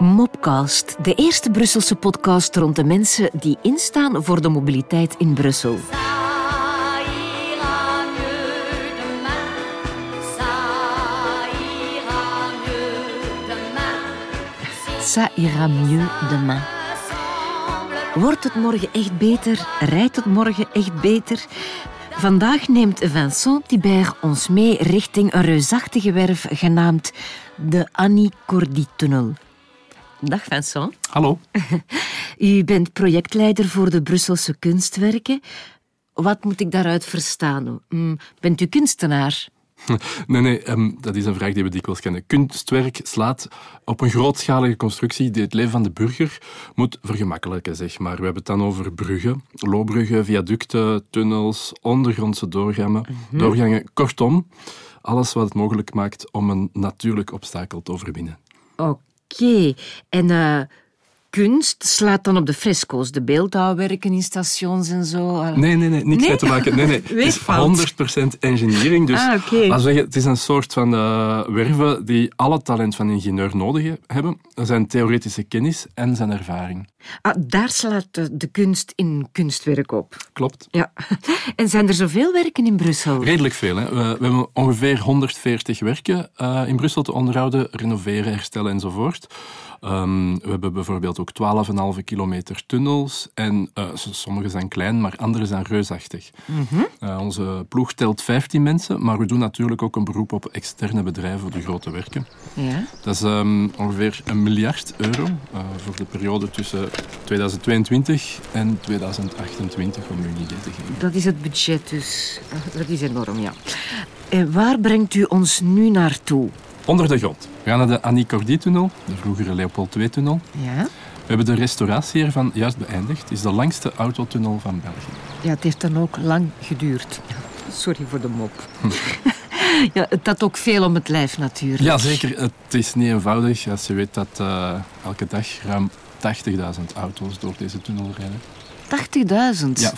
Mopcast, de eerste Brusselse podcast rond de mensen die instaan voor de mobiliteit in Brussel. Ça ira mieux demain. Wordt het morgen echt beter? Rijdt het morgen echt beter? Vandaag neemt Vincent Thibert ons mee richting een reusachtige werf genaamd de Annie Cordy-tunnel. Dag Vincent. Hallo. U bent projectleider voor de Brusselse kunstwerken. Wat moet ik daaruit verstaan? Hm, Bent u kunstenaar? Nee, nee, ehm, dat is een vraag die we dikwijls kennen. Kunstwerk slaat op een grootschalige constructie die het leven van de burger moet vergemakkelijken, zeg maar. We hebben het dan over bruggen, loopbruggen, viaducten, tunnels, ondergrondse doorgangen, doorgangen. Kortom, alles wat het mogelijk maakt om een natuurlijk obstakel te overwinnen. Oké. En eh, kunst slaat dan op de fresco's, de beeldhouwwerken in stations en zo? Eh, Nee, nee, nee, niks Nee? te maken. Nee, nee. Het is Weeffout. 100% engineering. Dus Ah, laten zeggen, het is een soort van eh, werven die alle talent van ingenieur nodig he- hebben. Zijn theoretische kennis en zijn ervaring. Ah, daar slaat de, de kunst in kunstwerk op. Klopt. Ja. En zijn er zoveel werken in Brussel? Redelijk veel. Hè. We, we hebben ongeveer 140 werken eh, in Brussel te onderhouden, renoveren, herstellen enzovoort. Ehm, we hebben bijvoorbeeld ook 12,5 kilometer tunnels. En s- sommige zijn klein, maar andere zijn reusachtig. Eh, onze ploeg telt 15 mensen, maar we doen natuurlijk ook een beroep op externe bedrijven voor de grote werken. Ja. Dat is ehm, ongeveer een miljard euro eh, voor de periode tussen 2022 en 2028, om u een idee te geven. Dat is het budget dus. Dat is enorm, ja. En waar brengt u ons nu naartoe? Onder de grond. We gaan naar de Annie Cordy-tunnel, de vroegere Leopold II-tunnel. Ja. We hebben de restauratie ervan juist beëindigd. Het is de langste autotunnel van België. Ja, het heeft dan ook lang geduurd. Sorry voor de mop. Ja, het had ook veel om het lijf natuurlijk. Ja, zeker. Het is niet eenvoudig als je weet dat eh, elke dag ruim 80.000 auto's door deze tunnel rijden. 80.000. Ja,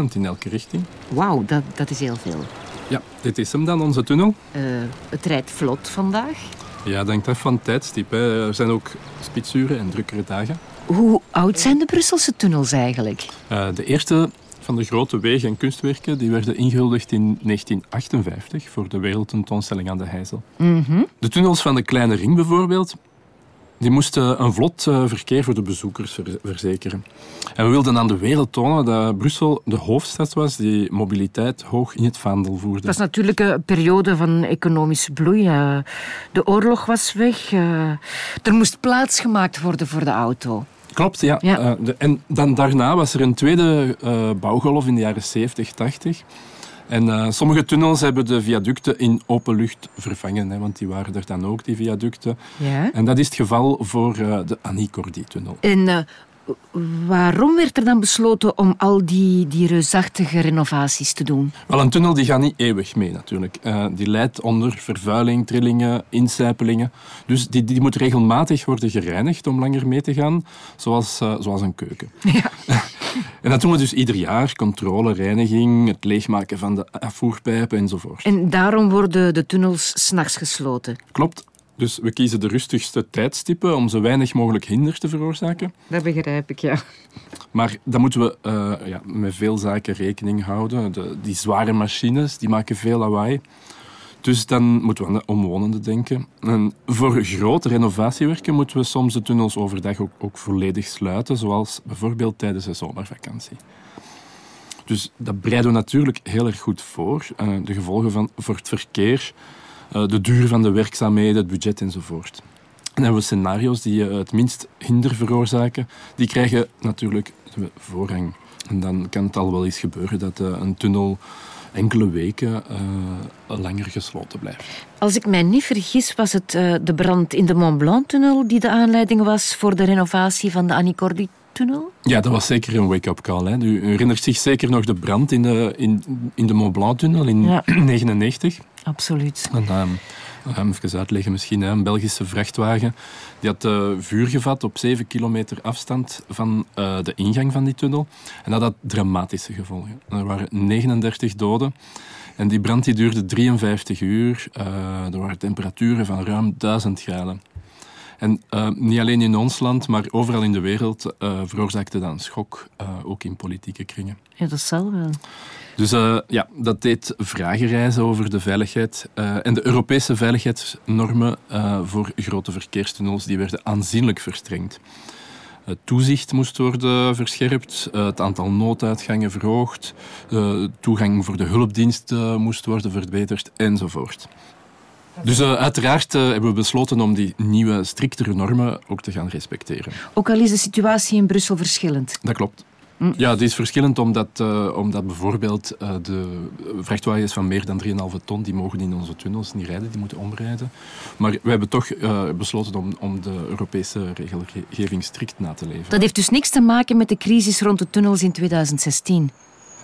40.000 in elke richting. Wauw, dat, dat is heel veel. Ja, dit is hem dan, onze tunnel. Eh, het rijdt vlot vandaag. Ja, denk af van tijdstip. Hè. Er zijn ook spitsuren en drukkere dagen. Hoe oud zijn de Brusselse tunnels eigenlijk? Eh, de eerste van de grote wegen en kunstwerken die werden ingehuldigd in 1958 voor de wereldtentoonstelling aan de Heizel. Mhm. De tunnels van de Kleine Ring bijvoorbeeld, die moesten een vlot eh, verkeer voor de bezoekers ver- verzekeren. En we wilden aan de wereld tonen dat Brussel de hoofdstad was die mobiliteit hoog in het vaandel voerde. Het was natuurlijk een periode van economische bloei. eh. De oorlog was weg. eh. Er moest plaats gemaakt worden voor de auto. Klopt, ja. Ja. En dan daarna was er een tweede bouwgolf in de jaren 70, 80. En eh, sommige tunnels hebben de viaducten in open lucht vervangen, hè, want die waren er dan ook, die viaducten. Ja. En dat is het geval voor eh, de Annie Cordy-tunnel. En eh, waarom werd er dan besloten om al die, die reusachtige renovaties te doen? Wel, een tunnel die gaat niet eeuwig mee natuurlijk. Eh, die leidt onder vervuiling, trillingen, incijpelingen. Dus die, die moet regelmatig worden gereinigd om langer mee te gaan, zoals, eh, zoals een keuken. Ja. En dat doen we dus ieder jaar. Controle, reiniging, het leegmaken van de afvoerpijpen enzovoort. En daarom worden de tunnels s'nachts gesloten. Klopt. Dus we kiezen de rustigste tijdstippen om zo weinig mogelijk hinder te veroorzaken. Dat begrijp ik, ja. Maar dan moeten we eh, ja, met veel zaken rekening houden. De, die zware machines die maken veel lawaai. Dus dan moeten we aan de omwonenden denken. En voor grote renovatiewerken moeten we soms de tunnels overdag ook, ook volledig sluiten, zoals bijvoorbeeld tijdens de zomervakantie. Dus dat bereiden we natuurlijk heel erg goed voor. Eh, de gevolgen van, voor het verkeer, de duur van de werkzaamheden, het budget enzovoort. En dan hebben we scenario's die eh, het minst hinder veroorzaken. Die krijgen natuurlijk de voorrang. En dan kan het al wel eens gebeuren dat eh, een tunnel enkele weken eh, langer gesloten blijft. Als ik mij niet vergis, was het eh, de brand in de Mont Blanc-tunnel die de aanleiding was voor de renovatie van de Annie Cordy-tunnel? Ja, dat was zeker een wake-up call. Hè. U herinnert zich zeker nog de brand in de, in, in de Mont Blanc-tunnel in Ja. 1999. Absoluut. En, hem even uitleggen misschien. Hè. Een Belgische vrachtwagen die had eh, vuur gevat op 7 kilometer afstand van eh, de ingang van die tunnel. En dat had dramatische gevolgen. Er waren 39 doden. En die brand die duurde 53 uur. Eh, er waren temperaturen van ruim 1000 graden. En eh, niet alleen in ons land, maar overal in de wereld eh, veroorzaakte dat een schok, eh, ook in politieke kringen. Ja, dat zal wel. Dus ja, dat deed vragen reizen over de veiligheid. En de Europese veiligheidsnormen voor grote verkeerstunnels die werden aanzienlijk verstrengd. Het toezicht moest worden verscherpt, het aantal nooduitgangen verhoogd, eh, toegang voor de hulpdiensten moest worden verbeterd enzovoort. Dus eh, uiteraard eh, hebben we besloten om die nieuwe, striktere normen ook te gaan respecteren. Ook al is de situatie in Brussel verschillend. Dat klopt. Ja, het is verschillend omdat, eh, omdat bijvoorbeeld de vrachtwagens van meer dan 3,5 ton, die mogen in onze tunnels niet rijden, die moeten omrijden. Maar we hebben toch besloten om, om de Europese regelgeving strikt na te leven. Dat heeft dus niks te maken met de crisis rond de tunnels in 2016.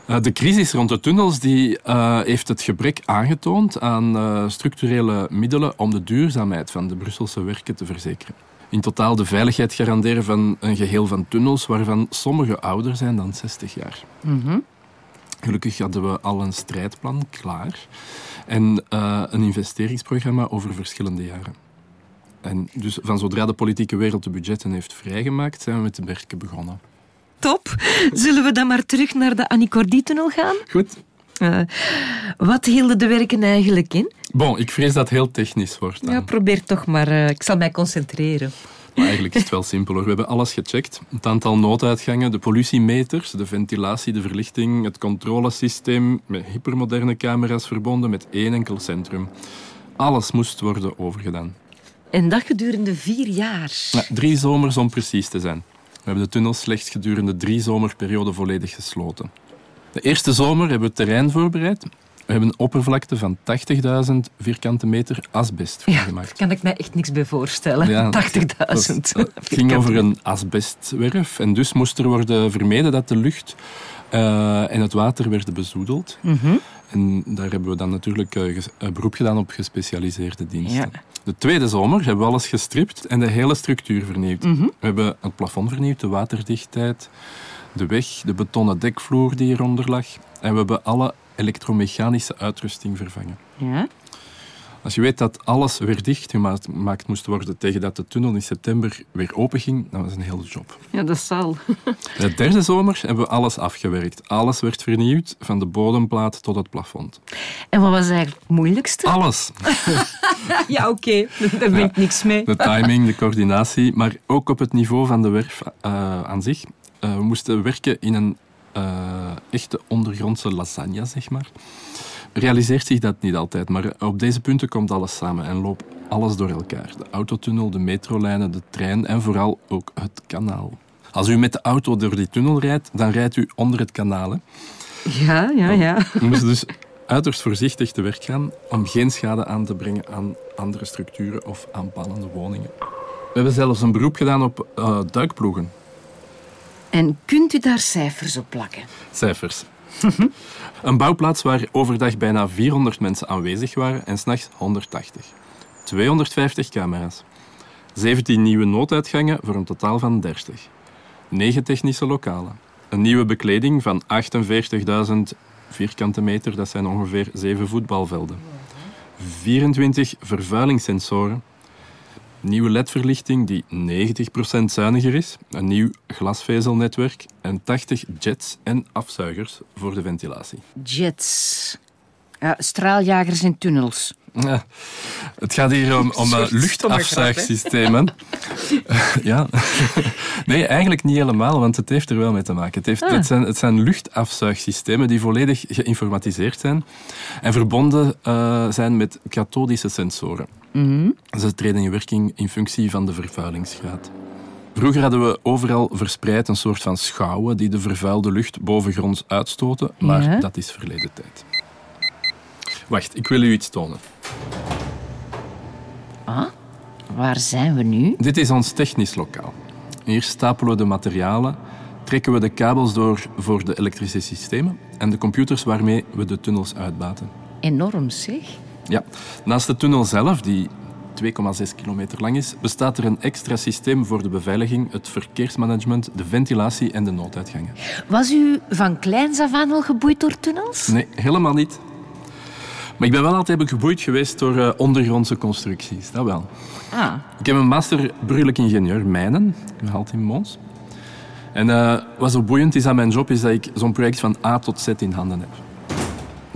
Eh, de crisis rond de tunnels die, eh, heeft het gebrek aangetoond aan eh, structurele middelen om de duurzaamheid van de Brusselse werken te verzekeren. In totaal de veiligheid garanderen van een geheel van tunnels waarvan sommige ouder zijn dan 60 jaar. Gelukkig hadden we al een strijdplan klaar en een investeringsprogramma over verschillende jaren. En dus van zodra de politieke wereld de budgetten heeft vrijgemaakt, zijn we met de werken begonnen. Top. Zullen we dan maar terug naar de Annicordy-tunnel gaan? Goed. Eh, wat hielden de werken eigenlijk in? Bon, ik vrees dat het heel technisch wordt. dan. Ja, probeer toch maar. eh, ik zal mij concentreren. Maar eigenlijk is het wel simpeler. We hebben alles gecheckt. Het aantal nooduitgangen, de politiemeters, de ventilatie, de verlichting, het controlesysteem met hypermoderne camera's verbonden met één enkel centrum. Alles moest worden overgedaan. En dat gedurende vier jaar. Ja, drie zomers om precies te zijn. We hebben de tunnel slechts gedurende drie zomerperioden volledig gesloten. De eerste zomer hebben we het terrein voorbereid. We hebben een oppervlakte van 80.000 vierkante meter asbest Ja, vrijgemaakt. daar kan ik mij echt niks bij voorstellen. Ja, 80.000. dat is- Het ging over een asbestwerf en dus moest er worden vermeden dat de lucht eh, en het water werden bezoedeld. Mhm. En daar hebben we dan natuurlijk eh, beroep gedaan op gespecialiseerde diensten. Ja. De tweede zomer hebben we alles gestript en de hele structuur vernieuwd. Mhm. We hebben het plafond vernieuwd, de waterdichtheid, de weg, de betonnen dekvloer die eronder lag. En we hebben alle elektromechanische uitrusting vervangen. Ja. Als je weet dat alles weer dichtgemaakt gemaakt moest worden tegen dat de tunnel in september weer open ging, dat was een hele job. ja, dat zal. De derde zomer hebben we alles afgewerkt. Alles werd vernieuwd, van de bodemplaat tot het plafond. En wat was eigenlijk het moeilijkste? Alles. Ja, oké. Daar ben ik niks mee. De timing, de coördinatie, maar ook op het niveau van de werf eh, aan zich. Eh, we moesten werken in een eh, echte ondergrondse lasagne, zeg maar. Realiseert zich dat niet altijd, maar op deze punten komt alles samen en loopt alles door elkaar. De autotunnel, de metrolijnen, de trein en vooral ook het kanaal. Als u met de auto door die tunnel rijdt, dan rijdt u onder het kanaal. Hè. Ja, ja, ja. We moesten dus uiterst voorzichtig te werk gaan om geen schade aan te brengen aan andere structuren of aanpalende woningen. We hebben zelfs een beroep gedaan op eh, duikploegen. En kunt u daar cijfers op plakken? Cijfers. Een bouwplaats waar overdag bijna 400 mensen aanwezig waren en s'nachts 180. 250 camera's. 17 nieuwe nooduitgangen voor een totaal van 30. 9 technische lokalen. Een nieuwe bekleding van 48.000 vierkante meter, dat zijn ongeveer 7 voetbalvelden. 24 vervuilingssensoren. Nieuwe ledverlichting die 90% zuiniger is. Een nieuw glasvezelnetwerk. En 80 jets en afzuigers voor de ventilatie. Jets. Ja, straaljagers in tunnels. Ja, het gaat hier om, om luchtafzuigsystemen. ja. Nee, eigenlijk niet helemaal, want het heeft er wel mee te maken. Het, heeft, Ah. het, zijn, het zijn luchtafzuigsystemen die volledig geïnformatiseerd zijn en verbonden eh, zijn met kathodische sensoren. Ze treden in werking in functie van de vervuilingsgraad. Vroeger hadden we overal verspreid een soort van schouwen die de vervuilde lucht bovengronds uitstoten, maar Ja. dat is verleden tijd. Wacht, ik wil u iets tonen. Ah, waar zijn we nu? Dit is ons technisch lokaal. Hier stapelen we de materialen, trekken we de kabels door voor de elektrische systemen en de computers waarmee we de tunnels uitbaten. Enorm zeg. Ja, naast de tunnel zelf, die 2,6 kilometer lang is, bestaat er een extra systeem voor de beveiliging, het verkeersmanagement, de ventilatie en de nooduitgangen. Was u van kleins af aan al geboeid door tunnels? Nee, helemaal niet. Maar ik ben wel altijd geboeid geweest door eh, ondergrondse constructies, dat wel. Ah, Ik heb een master burgerlijk ingenieur mijnen gehaald in Mons. En eh, wat zo boeiend is aan mijn job, is dat ik zo'n project van A tot Z in handen heb.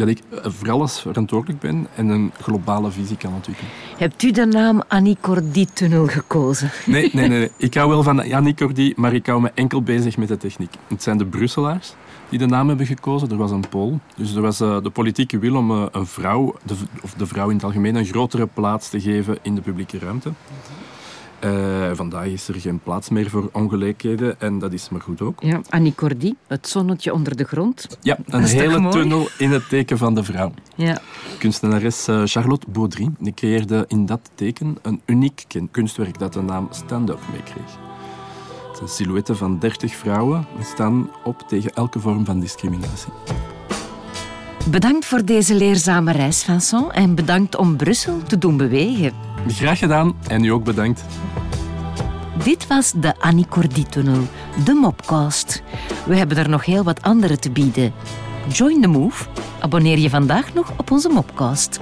Dat ik voor alles verantwoordelijk ben en een globale visie kan ontwikkelen. hebt u de naam Annie Cordy-tunnel gekozen? Nee, nee, nee, nee. Ik hou wel van Yannick Cordy, maar ik hou me enkel bezig met de techniek. Het zijn de Brusselaars die de naam hebben gekozen. Er was een poll. Dus er was eh, de politieke wil om eh, een vrouw, of de vrouw in het algemeen, een grotere plaats te geven in de publieke ruimte. Eh, vandaag is er geen plaats meer voor ongelijkheden en dat is maar goed ook. Ja, Annie Cordy, het zonnetje onder de grond. Ja, een hele tunnel in het teken van de vrouw. Ja. Kunstenares eh, Charlotte Baudry die creëerde in dat teken een uniek kunstwerk dat de naam Stand-up meekreeg. Het zijn silhouetten van 30 vrouwen die staan op tegen elke vorm van discriminatie. Bedankt voor deze leerzame reis, Vincent. En bedankt om Brussel te doen bewegen. Graag gedaan en u ook bedankt. Dit was de Annie Cordy-tunnel, de Mopcast. We hebben er nog heel wat andere te bieden. Join the move. Abonneer je vandaag nog op onze Mopcast.